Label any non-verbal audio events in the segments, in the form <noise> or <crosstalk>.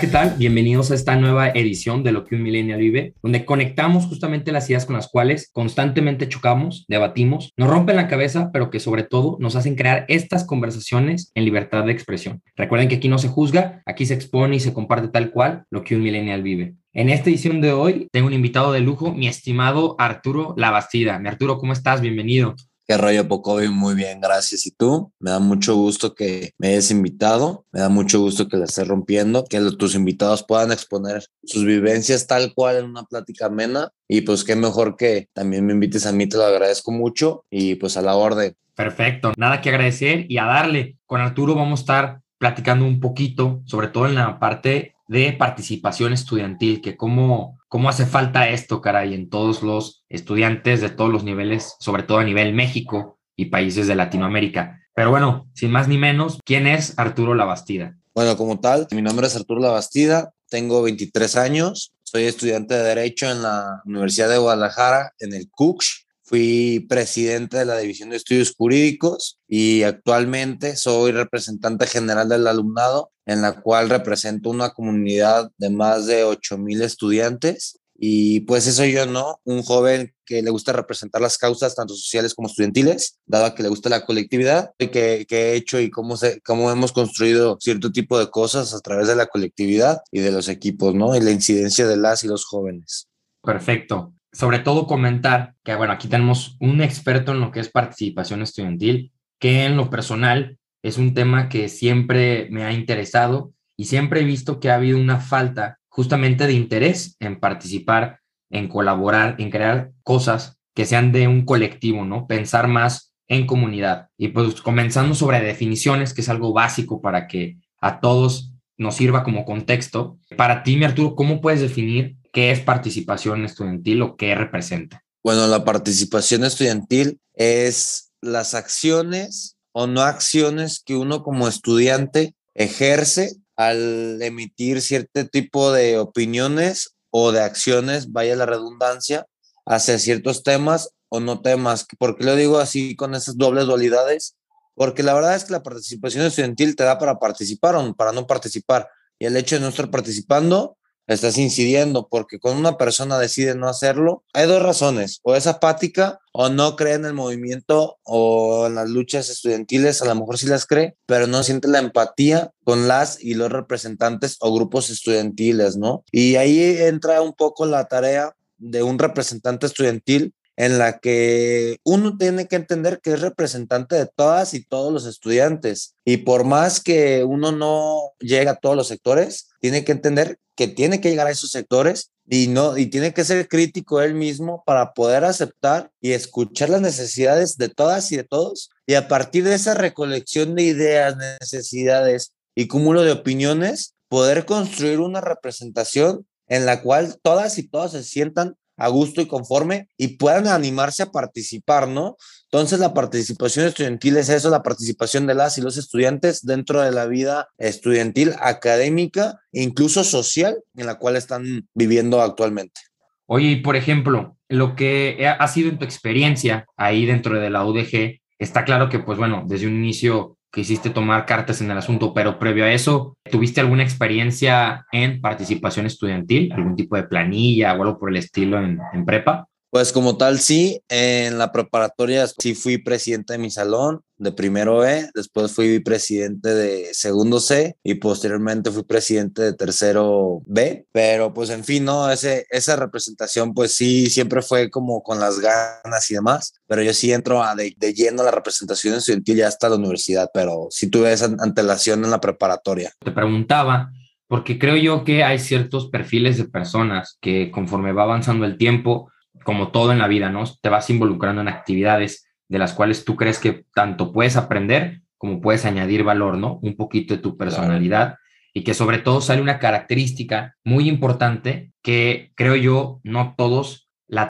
¿qué tal? Bienvenidos a esta nueva edición de Lo que un millennial vive, donde conectamos justamente las ideas con las cuales constantemente chocamos, debatimos, nos rompen la cabeza, pero que sobre todo nos hacen crear estas conversaciones en libertad de expresión. Recuerden que aquí no se juzga, aquí se expone y se comparte tal cual lo que un millennial vive. En esta edición de hoy tengo un invitado de lujo, mi estimado Arturo Labastida. Mi Arturo, ¿cómo estás? Bienvenido. Qué rollo, Pocovi, muy bien, gracias. ¿Y tú? Me da mucho gusto que me hayas invitado, me da mucho gusto que la estés rompiendo, que tus invitados puedan exponer sus vivencias tal cual en una plática amena. Y pues qué mejor que también me invites a mí, te lo agradezco mucho y pues a la orden. Perfecto, nada que agradecer y a darle. Con Arturo vamos a estar platicando un poquito, sobre todo en la parte de participación estudiantil, que cómo, cómo hace falta esto, caray, en todos los estudiantes de todos los niveles, sobre todo a nivel México y países de Latinoamérica. Pero bueno, sin más ni menos, ¿quién es Arturo Labastida? Bueno, como tal, mi nombre es Arturo Labastida, tengo 23 años, soy estudiante de Derecho en la Universidad de Guadalajara, en el CUCH, Fui presidente de la División de Estudios Jurídicos y actualmente soy representante general del alumnado, en la cual represento una comunidad de más de 8.000 estudiantes. Y pues eso yo, ¿no? Un joven que le gusta representar las causas tanto sociales como estudiantiles, dado que le gusta la colectividad y que, he hecho y cómo, se, cómo hemos construido cierto tipo de cosas a través de la colectividad y de los equipos, ¿no? Y la incidencia de las y los jóvenes. Perfecto sobre todo comentar que, bueno, aquí tenemos un experto en lo que es participación estudiantil, que en lo personal es un tema que siempre me ha interesado y siempre he visto que ha habido una falta justamente de interés en participar, en colaborar, en crear cosas que sean de un colectivo, ¿no? Pensar más en comunidad. Y pues comenzando sobre definiciones, que es algo básico para que a todos nos sirva como contexto. Para ti, mi Arturo, ¿cómo puedes definir ¿Qué es participación estudiantil o qué representa? Bueno, la participación estudiantil es las acciones o no acciones que uno como estudiante ejerce al emitir cierto tipo de opiniones o de acciones, vaya la redundancia, hacia ciertos temas o no temas. ¿Por qué lo digo así con esas dobles dualidades? Porque la verdad es que la participación estudiantil te da para participar o para no participar. Y el hecho de no estar participando estás incidiendo, porque cuando una persona decide no hacerlo, hay dos razones, o es apática o no cree en el movimiento o en las luchas estudiantiles, a lo mejor sí las cree, pero no siente la empatía con las y los representantes o grupos estudiantiles, ¿no? Y ahí entra un poco la tarea de un representante estudiantil en la que uno tiene que entender que es representante de todas y todos los estudiantes. Y por más que uno no llegue a todos los sectores, tiene que entender que tiene que llegar a esos sectores y no y tiene que ser crítico él mismo para poder aceptar y escuchar las necesidades de todas y de todos y a partir de esa recolección de ideas, necesidades y cúmulo de opiniones poder construir una representación en la cual todas y todos se sientan a gusto y conforme y puedan animarse a participar, ¿no? Entonces la participación estudiantil es eso, la participación de las y los estudiantes dentro de la vida estudiantil, académica e incluso social en la cual están viviendo actualmente. Oye, y por ejemplo, lo que ha sido en tu experiencia ahí dentro de la UDG, está claro que, pues bueno, desde un inicio quisiste tomar cartas en el asunto, pero previo a eso, ¿tuviste alguna experiencia en participación estudiantil, algún tipo de planilla o algo por el estilo en, en prepa? Pues como tal, sí, en la preparatoria sí fui presidente de mi salón de primero E, después fui presidente de segundo C y posteriormente fui presidente de tercero B, pero pues en fin, ¿no? Ese, esa representación pues sí, siempre fue como con las ganas y demás, pero yo sí entro a de, de lleno a la representación estudiantil ya hasta la universidad, pero sí tuve esa antelación en la preparatoria. Te preguntaba porque creo yo que hay ciertos perfiles de personas que conforme va avanzando el tiempo, como todo en la vida, ¿no? Te vas involucrando en actividades de las cuales tú crees que tanto puedes aprender como puedes añadir valor, ¿no? Un poquito de tu personalidad y que sobre todo sale una característica muy importante que creo yo no todos la,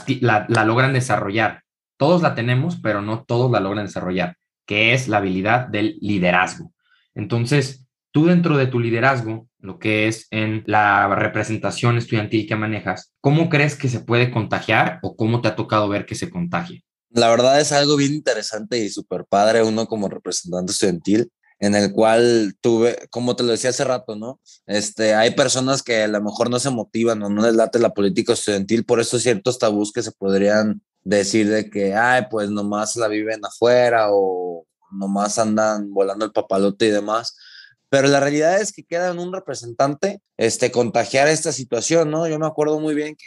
la, logran desarrollar. Todos la tenemos, pero no todos la logran desarrollar, que es la habilidad del liderazgo. Entonces, tú dentro de tu liderazgo lo que es en la representación estudiantil que manejas, ¿cómo crees que se puede contagiar o cómo te ha tocado ver que se contagie? La verdad es algo bien interesante y súper padre uno como representante estudiantil en el cual tuve, como te lo decía hace rato, ¿no? Este, hay personas que a lo mejor no se motivan o no les late la política estudiantil, por eso ciertos tabús que se podrían decir de que, ay, pues nomás la viven afuera o nomás andan volando el papalote y demás pero la realidad es que queda en un representante este, contagiar esta situación, ¿no? Yo me acuerdo muy bien que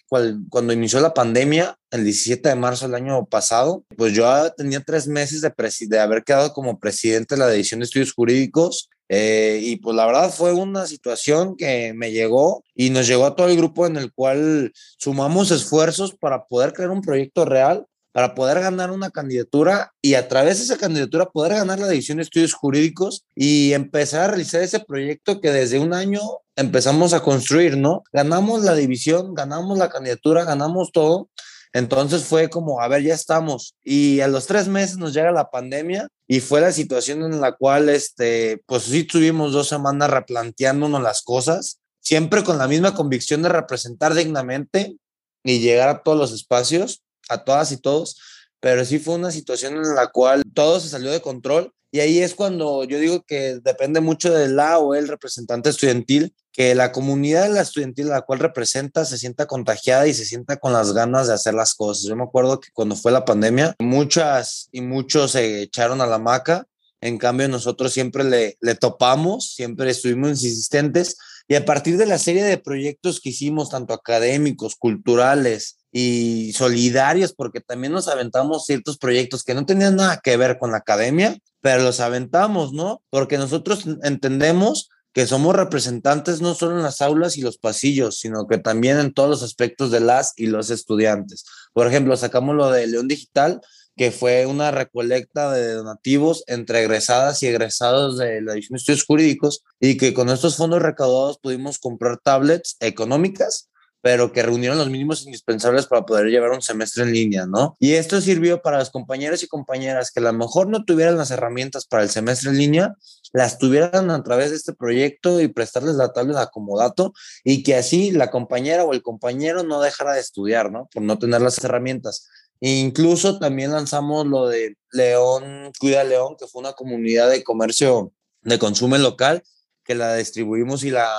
cuando inició la pandemia, el 17 de marzo del año pasado, pues yo tenía tres meses de, de haber quedado como presidente de la División de Estudios Jurídicos eh, y pues la verdad fue una situación que me llegó y nos llegó a todo el grupo en el cual sumamos esfuerzos para poder crear un proyecto real para poder ganar una candidatura y a través de esa candidatura poder ganar la división de estudios jurídicos y empezar a realizar ese proyecto que desde un año empezamos a construir, ¿no? Ganamos la división, ganamos la candidatura, ganamos todo. Entonces fue como, a ver, ya estamos. Y a los tres meses nos llega la pandemia y fue la situación en la cual, este, pues sí tuvimos dos semanas replanteándonos las cosas, siempre con la misma convicción de representar dignamente y llegar a todos los espacios a todas y todos, pero sí fue una situación en la cual todo se salió de control. Y ahí es cuando yo digo que depende mucho del la o el representante estudiantil, que la comunidad de la estudiantil a la cual representa se sienta contagiada y se sienta con las ganas de hacer las cosas. Yo me acuerdo que cuando fue la pandemia, muchas y muchos se echaron a la maca, en cambio nosotros siempre le, le topamos, siempre estuvimos insistentes. Y a partir de la serie de proyectos que hicimos, tanto académicos, culturales, y solidarios, porque también nos aventamos ciertos proyectos que no tenían nada que ver con la academia, pero los aventamos, ¿no? Porque nosotros entendemos que somos representantes no solo en las aulas y los pasillos, sino que también en todos los aspectos de las y los estudiantes. Por ejemplo, sacamos lo de León Digital, que fue una recolecta de donativos entre egresadas y egresados de la División de Estudios Jurídicos y que con estos fondos recaudados pudimos comprar tablets económicas pero que reunieron los mínimos indispensables para poder llevar un semestre en línea, ¿no? Y esto sirvió para los compañeros y compañeras que a lo mejor no tuvieran las herramientas para el semestre en línea, las tuvieran a través de este proyecto y prestarles la tabla de acomodato y que así la compañera o el compañero no dejara de estudiar, ¿no? Por no tener las herramientas. E incluso también lanzamos lo de León Cuida León, que fue una comunidad de comercio de consumo local, que la distribuimos y la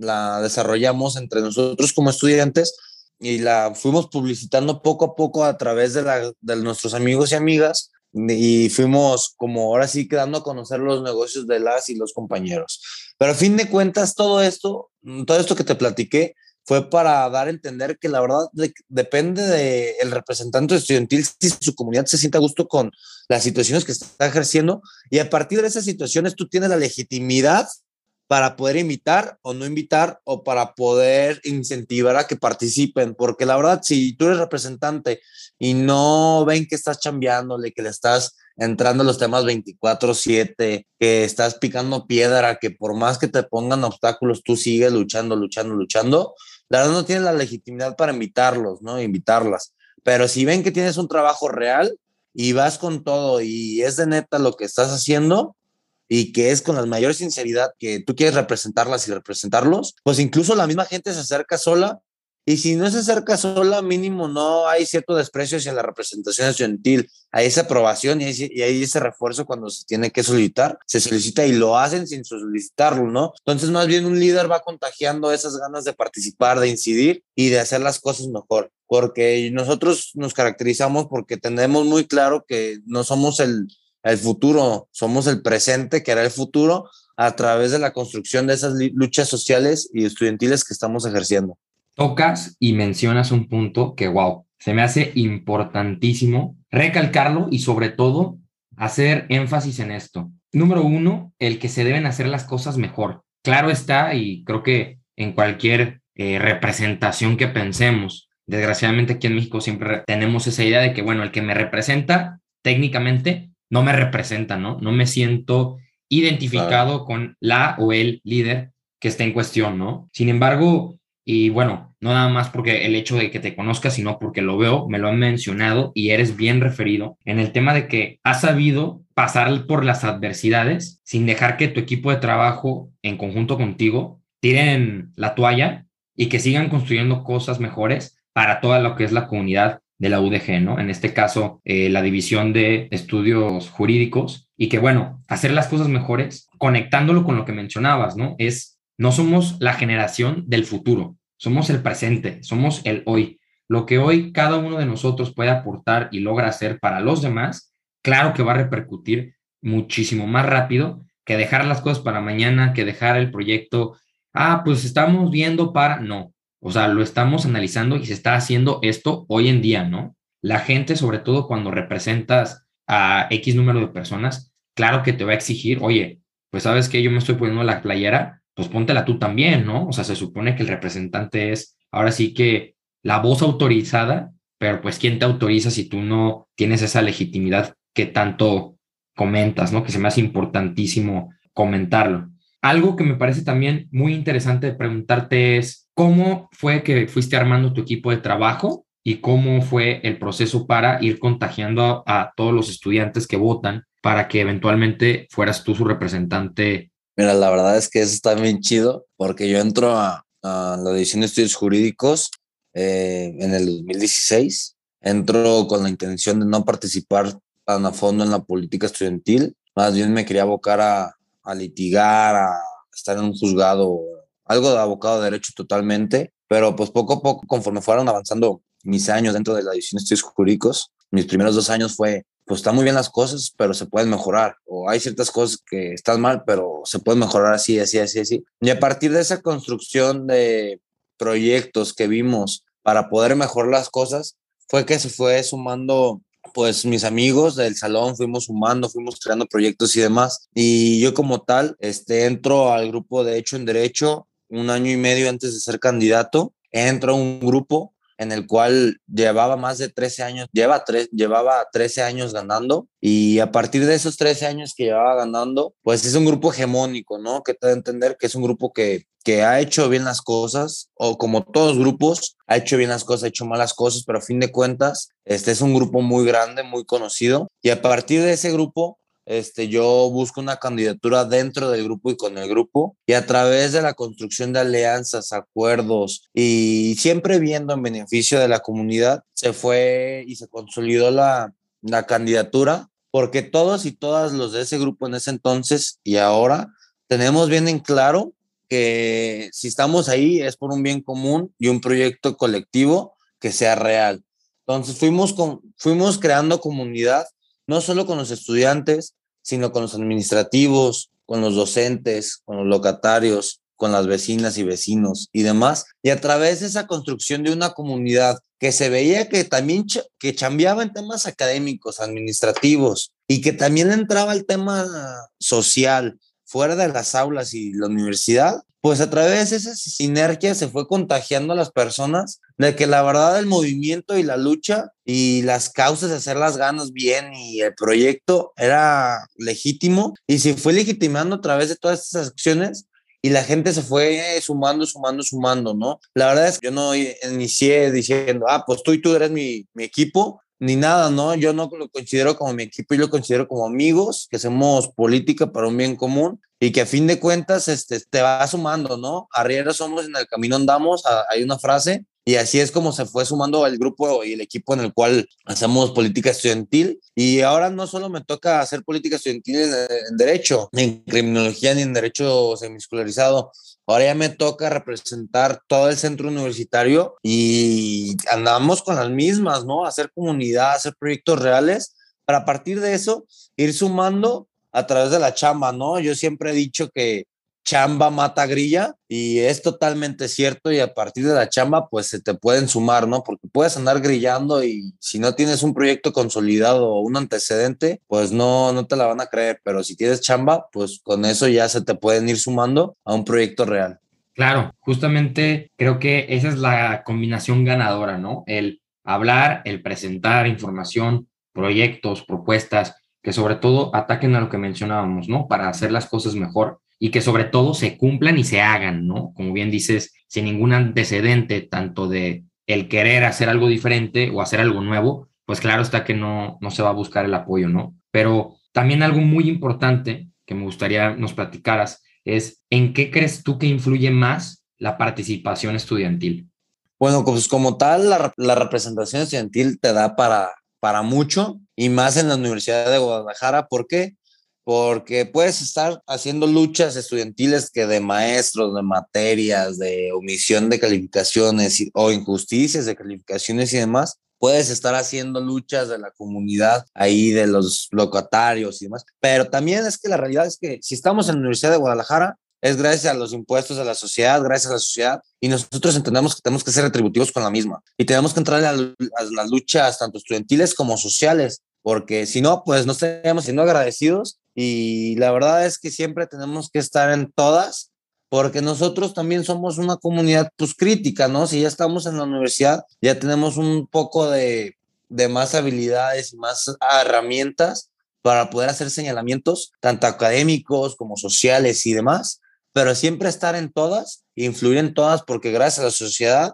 la desarrollamos entre nosotros como estudiantes y la fuimos publicitando poco a poco a través de, la, de nuestros amigos y amigas y fuimos como ahora sí quedando a conocer los negocios de las y los compañeros. Pero a fin de cuentas, todo esto, todo esto que te platiqué, fue para dar a entender que la verdad depende del el representante estudiantil si su comunidad se siente a gusto con las situaciones que está ejerciendo y a partir de esas situaciones tú tienes la legitimidad para poder invitar o no invitar o para poder incentivar a que participen, porque la verdad, si tú eres representante y no ven que estás chambeándole, que le estás entrando a los temas 24/7, que estás picando piedra, que por más que te pongan obstáculos, tú sigues luchando, luchando, luchando, la verdad no tienes la legitimidad para invitarlos, ¿no? Invitarlas. Pero si ven que tienes un trabajo real y vas con todo y es de neta lo que estás haciendo, y que es con la mayor sinceridad que tú quieres representarlas y representarlos, pues incluso la misma gente se acerca sola. Y si no se acerca sola, mínimo no hay cierto desprecio hacia la representación estudiantil, hay esa aprobación y hay, y hay, ese refuerzo cuando se tiene que solicitar, se solicita y lo hacen sin solicitarlo, ¿no? Entonces más bien un líder va contagiando esas ganas de participar, de incidir y de hacer las cosas mejor, porque nosotros nos caracterizamos porque tenemos muy claro que no somos el, el futuro, somos el presente que hará el futuro a través de la construcción de esas luchas sociales y estudiantiles que estamos ejerciendo. Tocas y mencionas un punto que, wow, se me hace importantísimo recalcarlo y sobre todo hacer énfasis en esto. Número uno, el que se deben hacer las cosas mejor. Claro está, y creo que en cualquier eh, representación que pensemos, desgraciadamente aquí en México siempre tenemos esa idea de que, bueno, el que me representa técnicamente no me representa, ¿no? No me siento identificado con la o el líder que está en cuestión, ¿no? Sin embargo, y bueno, no nada más porque el hecho de que te conozca, sino porque lo veo, me lo han mencionado y eres bien referido en el tema de que has sabido pasar por las adversidades sin dejar que tu equipo de trabajo en conjunto contigo tiren la toalla y que sigan construyendo cosas mejores para toda lo que es la comunidad de la UDG, ¿no? En este caso, eh, la división de estudios jurídicos y que, bueno, hacer las cosas mejores, conectándolo con lo que mencionabas, ¿no? Es, no somos la generación del futuro, somos el presente, somos el hoy. Lo que hoy cada uno de nosotros puede aportar y logra hacer para los demás, claro que va a repercutir muchísimo más rápido que dejar las cosas para mañana, que dejar el proyecto, ah, pues estamos viendo para, no, o sea, lo estamos analizando y se está haciendo esto hoy en día, ¿no? La gente, sobre todo cuando representas a X número de personas, claro que te va a exigir, oye, pues sabes que yo me estoy poniendo la playera, pues póntela tú también, ¿no? O sea, se supone que el representante es ahora sí que la voz autorizada, pero pues ¿quién te autoriza si tú no tienes esa legitimidad que tanto comentas, ¿no? Que se me hace importantísimo comentarlo. Algo que me parece también muy interesante de preguntarte es, ¿cómo fue que fuiste armando tu equipo de trabajo y cómo fue el proceso para ir contagiando a, todos los estudiantes que votan para que eventualmente fueras tú su representante? Mira, la verdad es que eso está bien chido porque yo entro a, la división de estudios jurídicos eh, en el 2016. Entro con la intención de no participar tan a fondo en la política estudiantil, más bien me quería abocar a, a litigar, a estar en un juzgado, algo de abocado de derecho totalmente, pero pues poco a poco, conforme fueron avanzando mis años dentro de la división de estudios jurídicos, mis primeros dos años fue, pues están muy bien las cosas, pero se pueden mejorar, o hay ciertas cosas que están mal, pero se pueden mejorar así, así, así, así. Y a partir de esa construcción de proyectos que vimos para poder mejorar las cosas, fue que se fue sumando pues mis amigos del salón fuimos sumando, fuimos creando proyectos y demás. Y yo como tal, este, entro al grupo de Hecho en Derecho un año y medio antes de ser candidato. Entro a un grupo en el cual llevaba más de 13 años, lleva tres, llevaba 13 años ganando y a partir de esos 13 años que llevaba ganando, pues es un grupo hegemónico, ¿no? Que te da a entender que es un grupo que, que ha hecho bien las cosas, o como todos grupos, ha hecho bien las cosas, ha hecho malas cosas, pero a fin de cuentas, este es un grupo muy grande, muy conocido y a partir de ese grupo este, yo busco una candidatura dentro del grupo y con el grupo y a través de la construcción de alianzas, acuerdos y siempre viendo en beneficio de la comunidad, se fue y se consolidó la, la candidatura porque todos y todas los de ese grupo en ese entonces y ahora tenemos bien en claro que si estamos ahí es por un bien común y un proyecto colectivo que sea real. Entonces fuimos, con, fuimos creando comunidad, no solo con los estudiantes, sino con los administrativos, con los docentes, con los locatarios, con las vecinas y vecinos y demás. Y a través de esa construcción de una comunidad que se veía que también que chambeaba en temas académicos, administrativos y que también entraba el tema social fuera de las aulas y la universidad, pues a través de esa sinergia se fue contagiando a las personas de que la verdad el movimiento y la lucha y las causas de hacer las ganas bien y el proyecto era legítimo y se fue legitimando a través de todas estas acciones y la gente se fue sumando, sumando, sumando, ¿no? La verdad es que yo no inicié diciendo, ah, pues tú y tú eres mi, mi equipo, ni nada, ¿no? Yo no lo considero como mi equipo, yo lo considero como amigos, que hacemos política para un bien común y que a fin de cuentas este, te va sumando, ¿no? Arriera somos, en el camino andamos, hay una frase, y así es como se fue sumando el grupo y el equipo en el cual hacemos política estudiantil. Y ahora no solo me toca hacer política estudiantil en, derecho, ni en criminología, ni en derecho semiscularizado, Ahora ya me toca representar todo el centro universitario y andamos con las mismas, ¿no? Hacer comunidad, hacer proyectos reales para a partir de eso ir sumando a través de la chamba, ¿no? Yo siempre he dicho que chamba mata grilla y es totalmente cierto y a partir de la chamba pues se te pueden sumar, ¿no? Porque puedes andar grillando y si no tienes un proyecto consolidado o un antecedente, pues no, no te la van a creer, pero si tienes chamba, pues con eso ya se te pueden ir sumando a un proyecto real. Claro, justamente creo que esa es la combinación ganadora, ¿no? El hablar, el presentar información, proyectos, propuestas, que sobre todo ataquen a lo que mencionábamos, ¿no? Para hacer las cosas mejor y que sobre todo se cumplan y se hagan, ¿no? Como bien dices, sin ningún antecedente tanto de el querer hacer algo diferente o hacer algo nuevo, pues claro está que no, no se va a buscar el apoyo, ¿no? Pero también algo muy importante que me gustaría nos platicaras es en qué crees tú que influye más la participación estudiantil. Bueno, pues como tal, la, la representación estudiantil te da para, para mucho y más en la Universidad de Guadalajara. ¿Por qué? Porque puedes estar haciendo luchas estudiantiles que de maestros, de materias, de omisión de calificaciones o injusticias de calificaciones y demás. Puedes estar haciendo luchas de la comunidad ahí, de los locatarios y demás. Pero también es que la realidad es que si estamos en la Universidad de Guadalajara, es gracias a los impuestos de la sociedad, gracias a la sociedad, y nosotros entendemos que tenemos que ser retributivos con la misma y tenemos que entrar a, las luchas tanto estudiantiles como sociales, porque si no, pues no estaríamos siendo agradecidos y la verdad es que siempre tenemos que estar en todas, porque nosotros también somos una comunidad pues crítica, ¿no? Si ya estamos en la universidad, ya tenemos un poco de, de más habilidades y más herramientas para poder hacer señalamientos, tanto académicos como sociales y demás pero siempre estar en todas, influir en todas, porque gracias a la sociedad,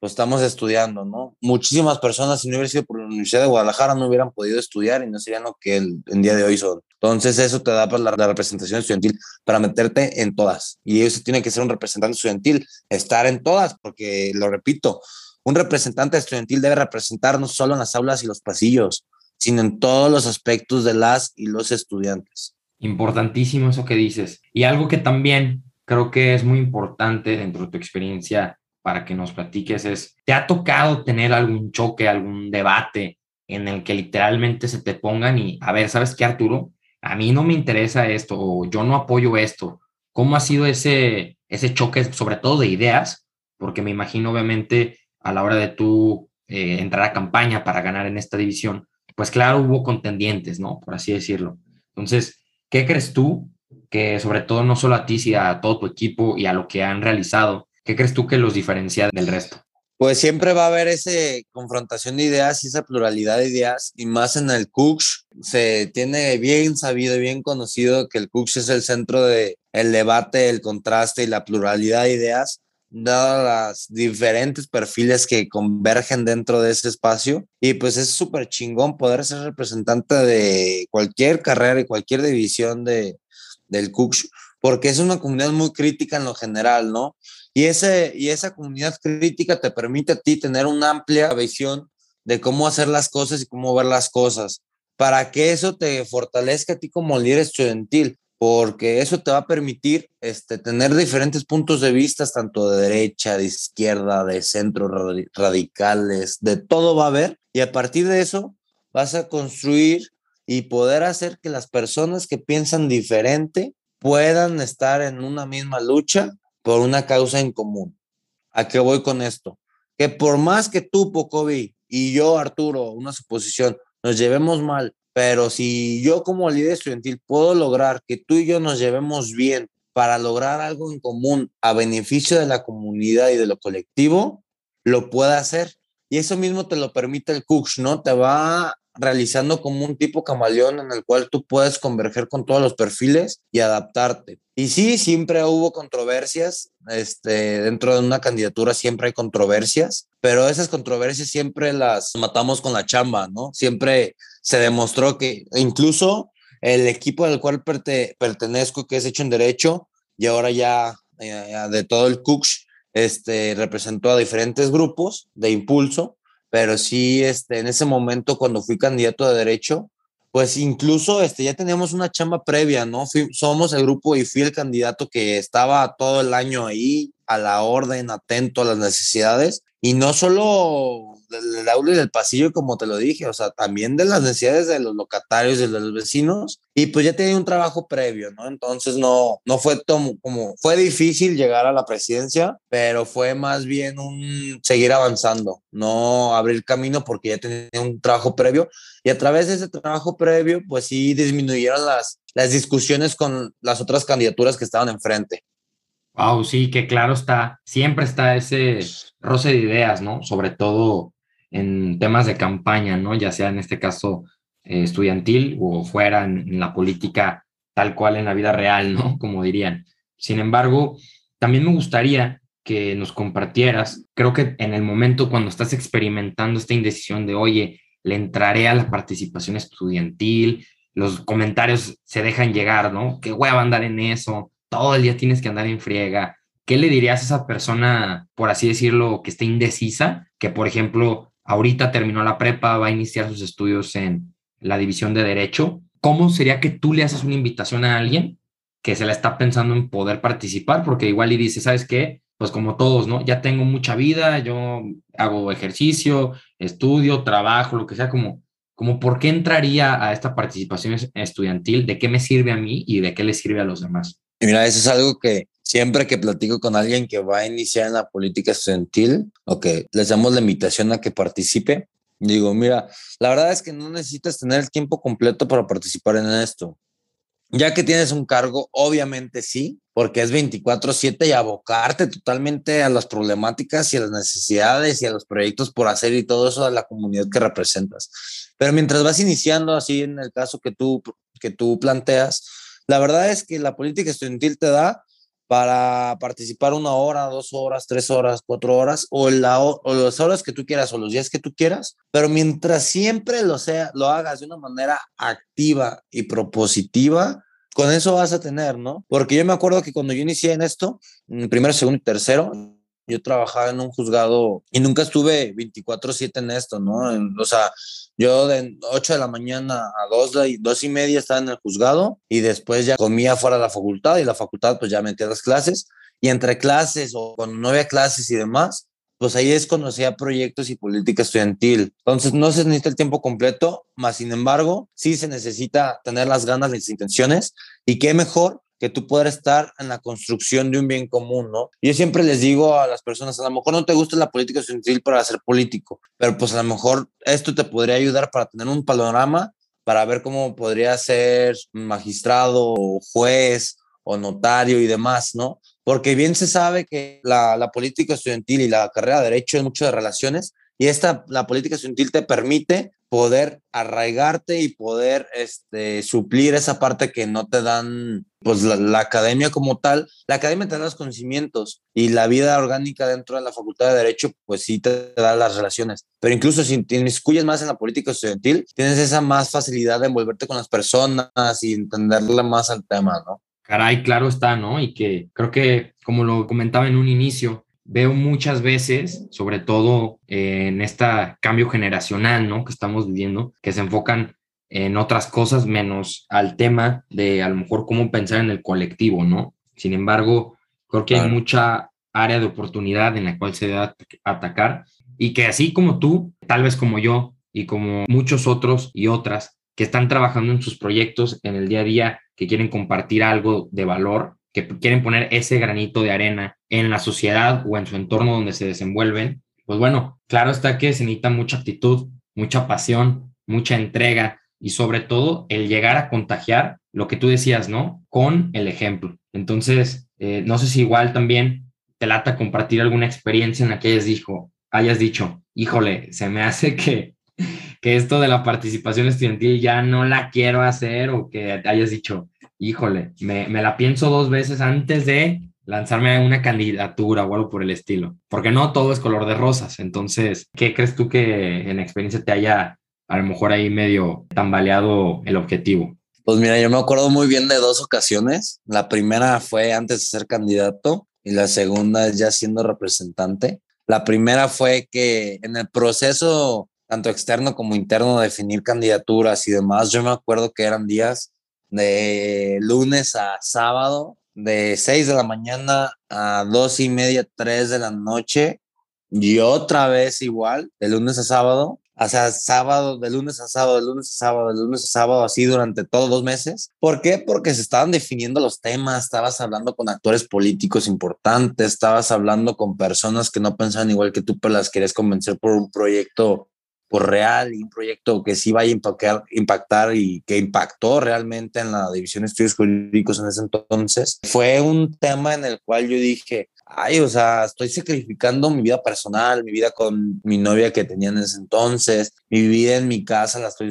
pues estamos estudiando, ¿no? Muchísimas personas, si no hubiera sido por la Universidad de Guadalajara, no hubieran podido estudiar y no serían lo que el, en día de hoy son. Entonces, eso te da pues, la, la, representación estudiantil para meterte en todas. Y eso tiene que ser un representante estudiantil, estar en todas, porque, lo repito, un representante estudiantil debe representar no solo en las aulas y los pasillos, sino en todos los aspectos de las y los estudiantes. Importantísimo eso que dices. Y algo que también creo que es muy importante dentro de tu experiencia para que nos platiques es, ¿te ha tocado tener algún choque, algún debate en el que literalmente se te pongan y, a ver, ¿sabes qué, Arturo? A mí no me interesa esto o yo no apoyo esto. ¿Cómo ha sido ese, ese choque, sobre todo de ideas? Porque me imagino, obviamente, a la hora de tú eh, entrar a campaña para ganar en esta división, pues claro, hubo contendientes, ¿no? Por así decirlo. Entonces, ¿Qué crees tú que sobre todo no solo a ti, sino a todo tu equipo y a lo que han realizado, qué crees tú que los diferencia del resto? Pues siempre va a haber esa confrontación de ideas y esa pluralidad de ideas, y más en el Cooks, se tiene bien sabido y bien conocido que el Cooks es el centro del el debate, el contraste y la pluralidad de ideas, dadas las diferentes perfiles que convergen dentro de ese espacio. Y pues es súper chingón poder ser representante de cualquier carrera y cualquier división de, del Cooks, porque es una comunidad muy crítica en lo general, ¿no? Y, ese, y esa comunidad crítica te permite a ti tener una amplia visión de cómo hacer las cosas y cómo ver las cosas, para que eso te fortalezca a ti como líder estudiantil porque eso te va a permitir este, tener diferentes puntos de vista, tanto de derecha, de izquierda, de centro, radicales, de todo va a haber, y a partir de eso vas a construir y poder hacer que las personas que piensan diferente puedan estar en una misma lucha por una causa en común. ¿A qué voy con esto? Que por más que tú, Pocovi, y yo, Arturo, una suposición, nos llevemos mal pero si yo como líder estudiantil puedo lograr que tú y yo nos llevemos bien para lograr algo en común a beneficio de la comunidad y de lo colectivo, lo puede hacer. Y eso mismo te lo permite el Cooks, ¿no? Te va realizando como un tipo camaleón en el cual tú puedes converger con todos los perfiles y adaptarte. Y sí, siempre hubo controversias, este, dentro de una candidatura siempre hay controversias, pero esas controversias siempre las matamos con la chamba, ¿no? Siempre se demostró que incluso el equipo al cual pertenezco, que es hecho en derecho, y ahora ya, ya de todo el Cooks, este, representó a diferentes grupos de impulso pero sí, este, en ese momento cuando fui candidato de derecho, pues incluso este, ya teníamos una chamba previa, ¿no? somos el grupo y fui el candidato que estaba todo el año ahí, a la orden, atento a las necesidades, y no solo del aula y del pasillo, como te lo dije, o sea, también de las necesidades de los locatarios y de los vecinos, y pues ya tenía un trabajo previo, ¿no? Entonces no, no fue como, como, fue difícil llegar a la presidencia, pero fue más bien un seguir avanzando, no abrir camino porque ya tenía un trabajo previo, y a través de ese trabajo previo, pues sí disminuyeron las, las discusiones con las otras candidaturas que estaban enfrente. Wow, sí, que claro está, siempre está ese roce de ideas, ¿no? Sobre todo en temas de campaña, ¿no? Ya sea en este caso eh, estudiantil o fuera en, la política tal cual en la vida real, ¿no? <laughs> Como dirían. Sin embargo, también me gustaría que nos compartieras, creo que en el momento cuando estás experimentando esta indecisión de, oye, le entraré a la participación estudiantil, los comentarios se dejan llegar, ¿no? Qué a andar en eso, todo el día tienes que andar en friega, ¿qué le dirías a esa persona, por así decirlo, que esté indecisa, que por ejemplo ahorita terminó la prepa, va a iniciar sus estudios en la división de derecho? ¿Cómo sería que tú le haces una invitación a alguien que se la está pensando en poder participar? Porque igual y dice, ¿sabes qué? Pues como todos, ¿no? Ya tengo mucha vida, yo hago ejercicio, estudio, trabajo, lo que sea, como, como por qué entraría a esta participación estudiantil, de qué me sirve a mí y de qué le sirve a los demás. mira, eso es algo que siempre que platico con alguien que va a iniciar en la política estudiantil o que les damos la invitación a que participe, digo, mira, la verdad es que no necesitas tener el tiempo completo para participar en esto. Ya que tienes un cargo, obviamente sí, porque es 24/7 y abocarte totalmente a las problemáticas y a las necesidades y a los proyectos por hacer y todo eso de la comunidad que representas. Pero mientras vas iniciando, así en el caso que tú, que tú planteas, la verdad es que la política estudiantil te da para participar una hora, dos horas, tres horas, cuatro horas, o, la, o las horas que tú quieras o los días que tú quieras, pero mientras siempre lo, sea, lo hagas de una manera activa y propositiva, con eso vas a tener, ¿no? Porque yo me acuerdo que cuando yo inicié en esto, en primero, segundo y tercero, yo trabajaba en un juzgado y nunca estuve 24/7 en esto, ¿no? o sea, yo de 8 de la mañana a 2, dos y media estaba en el juzgado y después ya comía fuera de la facultad y la facultad pues ya metía las clases y entre clases o cuando no había clases y demás, pues ahí es proyectos y política estudiantil. Entonces no se necesita el tiempo completo, más sin embargo, sí se necesita tener las ganas, las intenciones y qué mejor que tú puedas estar en la construcción de un bien común, ¿no? Yo siempre les digo a las personas, a lo mejor no te gusta la política estudiantil para ser político, pero pues a lo mejor esto te podría ayudar para tener un panorama, para ver cómo podría ser magistrado, juez o notario y demás, ¿no? Porque bien se sabe que la, la política estudiantil y la carrera de derecho es mucho de relaciones y esta, la política estudiantil te permite poder arraigarte y poder este, suplir esa parte que no te dan, pues la, academia como tal. La academia te da los conocimientos y la vida orgánica dentro de la facultad de Derecho, pues sí te da las relaciones. Pero incluso si te inmiscuyes más en la política estudiantil, tienes esa más facilidad de envolverte con las personas y entenderle más al tema, ¿no? Caray, claro está, ¿no? Y que creo que, como lo comentaba en un inicio, veo muchas veces, sobre todo en este cambio generacional, ¿no? Que estamos viviendo, que se enfocan en otras cosas menos al tema de a lo mejor cómo pensar en el colectivo, ¿no? Sin embargo, creo que hay mucha área de oportunidad en la cual se debe atacar y que así como tú, tal vez como yo y como muchos otros y otras que están trabajando en sus proyectos en el día a día, que quieren compartir algo de valor, que quieren poner ese granito de arena en la sociedad o en su entorno donde se desenvuelven, pues bueno, claro está que se necesita mucha actitud, mucha pasión, mucha entrega y sobre todo el llegar a contagiar lo que tú decías, ¿no? Con el ejemplo. Entonces, eh, no sé si igual también te lata compartir alguna experiencia en la que hayas, dijo, hayas dicho, híjole, se me hace que, que esto de la participación estudiantil ya no la quiero hacer o que hayas dicho, híjole, me, me la pienso dos veces antes de lanzarme a una candidatura o algo por el estilo, porque no todo es color de rosas. Entonces, ¿qué crees tú que en experiencia te haya a lo mejor ahí medio tambaleado el objetivo? Pues mira, yo me acuerdo muy bien de dos ocasiones. La primera fue antes de ser candidato y la segunda ya siendo representante. La primera fue que en el proceso, tanto externo como interno, de definir candidaturas y demás, yo me acuerdo que eran días de lunes a sábado, de 6 de la mañana a dos y media, 3 de la noche, y otra vez igual, de lunes a sábado, o sea, sábado, de lunes a sábado, de lunes a sábado, de lunes a sábado, así durante todos dos meses. ¿Por qué? Porque se estaban definiendo los temas, estabas hablando con actores políticos importantes, estabas hablando con personas que no pensaban igual que tú, pero las querías convencer por un proyecto por real y un proyecto que sí vaya a impactar y que impactó realmente en la División de Estudios Jurídicos en ese entonces, fue un tema en el cual yo dije, ay, o sea, estoy sacrificando mi vida personal, mi vida con mi novia que tenía en ese entonces, mi vida en mi casa, la estoy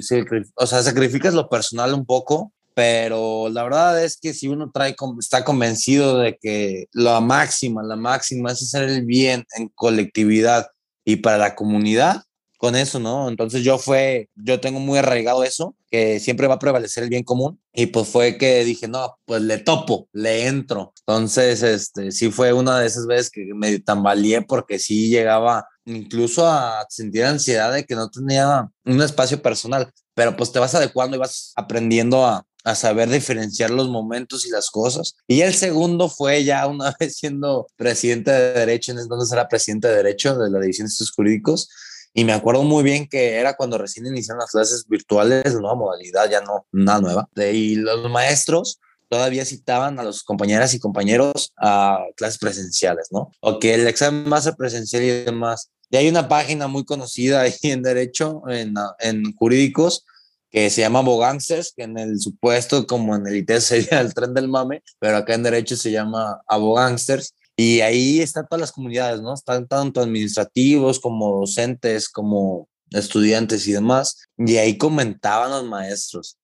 o sea, sacrificas lo personal un poco, pero la verdad es que si uno trae, está convencido de que la máxima, la máxima es hacer el bien en colectividad y para la comunidad, con eso, ¿no? Entonces yo fue, yo tengo muy arraigado eso, que siempre va a prevalecer el bien común. Y pues fue que dije, no, pues le topo, le entro. Entonces, este, sí fue una de esas veces que me tambaleé porque sí llegaba incluso a sentir ansiedad de que no tenía un espacio personal, pero pues te vas adecuando y vas aprendiendo a, a saber diferenciar los momentos y las cosas. Y el segundo fue ya una <laughs> vez siendo presidente de Derecho, en entonces era presidente de Derecho de la División de Estudios Jurídicos, y me acuerdo muy bien que era cuando recién iniciaron las clases virtuales, nueva modalidad, ya no, nada nueva. Y los maestros todavía citaban a los compañeras y compañeros a clases presenciales, ¿no? O que el examen va a ser presencial y demás. Y hay una página muy conocida ahí en Derecho, en, en jurídicos, que se llama Abogánsters, que en el supuesto, como en el ITES <laughs> sería el tren del mame, pero acá en Derecho se llama Abogánsters. Y ahí están todas las comunidades, ¿no? Están tanto administrativos como docentes, como estudiantes y demás. Y ahí comentaban los maestros.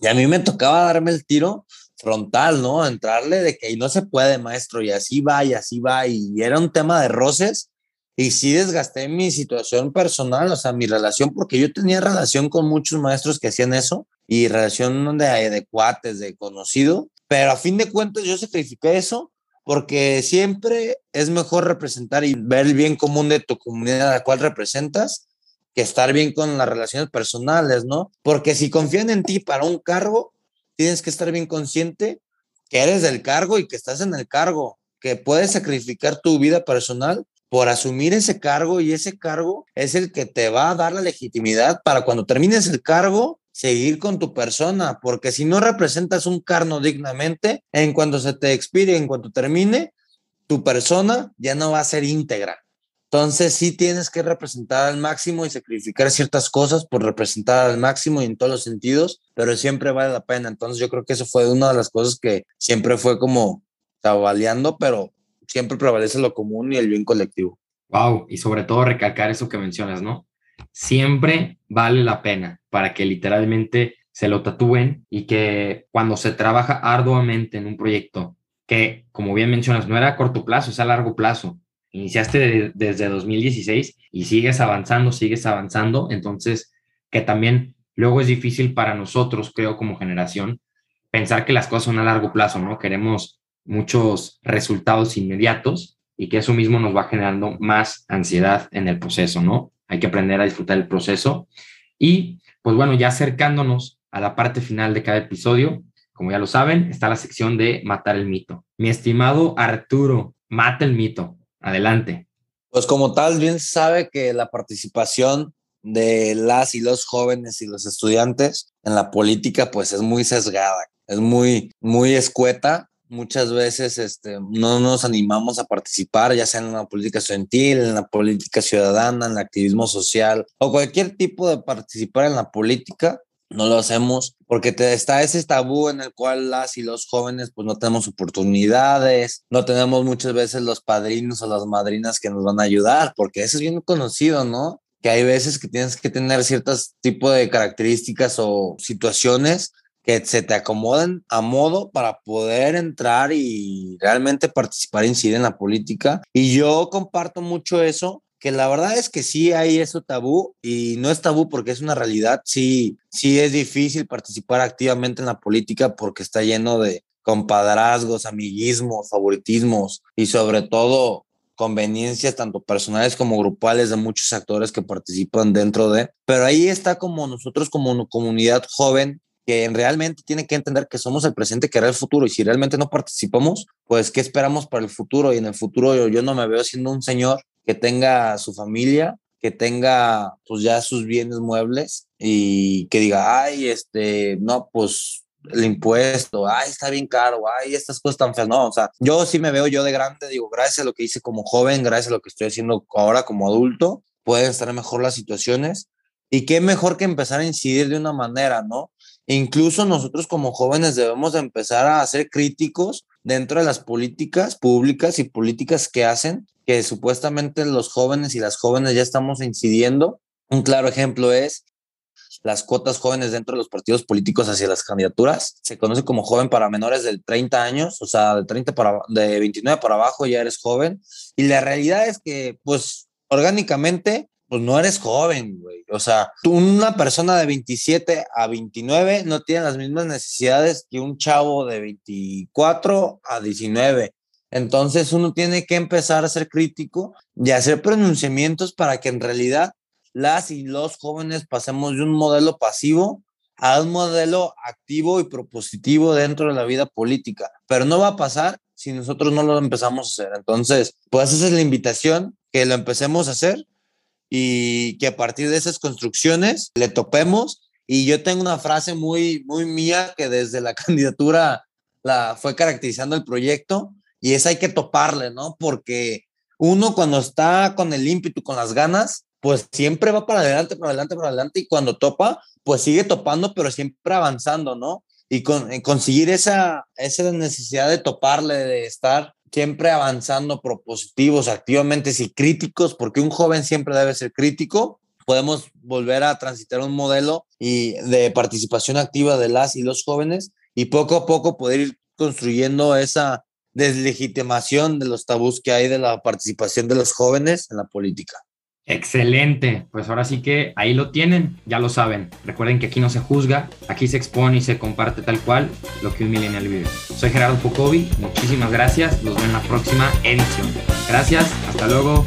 Y a mí me tocaba darme el tiro frontal, ¿no? Entrarle de que ahí no se puede, maestro, y así va, y así va. Y era un tema de roces. Y sí desgasté mi situación personal, o sea, mi relación, porque yo tenía relación con muchos maestros que hacían eso y relación de, de cuates, de conocido, pero a fin de cuentas yo sacrifiqué eso porque siempre es mejor representar y ver el bien común de tu comunidad a la cual representas que estar bien con las relaciones personales, ¿no? Porque si confían en ti para un cargo, tienes que estar bien consciente que eres del cargo y que estás en el cargo, que puedes sacrificar tu vida personal por asumir ese cargo y ese cargo es el que te va a dar la legitimidad para cuando termines el cargo seguir con tu persona, porque si no representas un carno dignamente, en cuanto se te expire, en cuanto termine, tu persona ya no va a ser íntegra. Entonces sí tienes que representar al máximo y sacrificar ciertas cosas por representar al máximo y en todos los sentidos, pero siempre vale la pena. Entonces yo creo que eso fue una de las cosas que siempre fue como tabaleando, pero siempre prevalece lo común y el bien colectivo. Wow, y sobre todo recalcar eso que mencionas, ¿no? Siempre vale la pena para que literalmente se lo tatúen y que cuando se trabaja arduamente en un proyecto que, como bien mencionas, no era a corto plazo, es a largo plazo. Iniciaste desde 2016 y sigues avanzando, sigues avanzando. Entonces, que también luego es difícil para nosotros, creo, como generación, pensar que las cosas son a largo plazo, ¿no? Queremos muchos resultados inmediatos y que eso mismo nos va generando más ansiedad en el proceso, ¿no? Hay que aprender a disfrutar el proceso. Y pues bueno, ya acercándonos a la parte final de cada episodio, como ya lo saben, está la sección de matar el mito. Mi estimado Arturo, mata el mito. Adelante. Pues como tal, bien sabe que la participación de las y los jóvenes y los estudiantes en la política pues es muy sesgada, es muy, muy escueta muchas veces este, no nos animamos a participar, ya sea en la política estudiantil, en la política ciudadana, en el activismo social o cualquier tipo de participar en la política, no lo hacemos porque te, está ese tabú en el cual las y los jóvenes pues no tenemos oportunidades, no tenemos muchas veces los padrinos o las madrinas que nos van a ayudar, porque eso es bien conocido, ¿no? Que hay veces que tienes que tener ciertos tipos de características o situaciones que se te acomoden a modo para poder entrar y realmente participar, incidir en la política. Y yo comparto mucho eso, que la verdad es que sí hay eso tabú y no es tabú porque es una realidad. Sí, sí es difícil participar activamente en la política porque está lleno de compadrazgos, amiguismos, favoritismos y sobre todo conveniencias tanto personales como grupales de muchos actores que participan dentro de, pero ahí está como nosotros como comunidad joven que realmente tiene que entender que somos el presente que era el futuro y si realmente no participamos, pues ¿qué esperamos para el futuro? Y en el futuro yo, no me veo siendo un señor que tenga su familia, que tenga pues ya sus bienes muebles y que diga, ay, este, no, pues el impuesto, ay, está bien caro, ay, estas cosas tan feas. No, o sea, yo sí me veo yo de grande, digo, gracias a lo que hice como joven, gracias a lo que estoy haciendo ahora como adulto, pueden estar mejor las situaciones. Y qué mejor que empezar a incidir de una manera, ¿no? Incluso nosotros como jóvenes debemos empezar a ser críticos dentro de las políticas públicas y políticas que hacen, que supuestamente los jóvenes y las jóvenes ya estamos incidiendo. Un claro ejemplo es las cuotas jóvenes dentro de los partidos políticos hacia las candidaturas. Se conoce como joven para menores de 30 años, o sea, de 30 para de 29 para abajo ya eres joven y la realidad es que pues orgánicamente pues no eres joven, güey. O sea, tú, una persona de 27 a 29 no tiene las mismas necesidades que un chavo de 24 a 19. Entonces uno tiene que empezar a ser crítico y hacer pronunciamientos para que en realidad las y los jóvenes pasemos de un modelo pasivo a un modelo activo y propositivo dentro de la vida política. Pero no va a pasar si nosotros no lo empezamos a hacer. Entonces, pues esa es la invitación, que lo empecemos a hacer y que a partir de esas construcciones le topemos. Y yo tengo una frase muy, muy mía que desde la <laughs> candidatura la fue caracterizando el proyecto y es hay que toparle, ¿no? Porque uno cuando está con el ímpetu, con las ganas, pues siempre va para adelante, para adelante, para adelante y cuando topa, pues sigue topando, pero siempre avanzando, ¿no? Y con, conseguir esa, esa necesidad de toparle, de estar siempre avanzando, propositivos, activamente, y críticos, porque un joven siempre debe ser crítico, podemos volver a transitar un modelo y de participación activa de las y los jóvenes y poco a poco poder ir construyendo esa deslegitimación de los tabús que hay de la participación de los jóvenes en la política. Excelente, pues ahora sí que ahí lo tienen, ya lo saben. Recuerden que aquí no se juzga, aquí se expone y se comparte tal cual lo que un millennial vive. Soy Gerardo Pocovi, muchísimas gracias, nos vemos en la próxima edición. Gracias, hasta luego.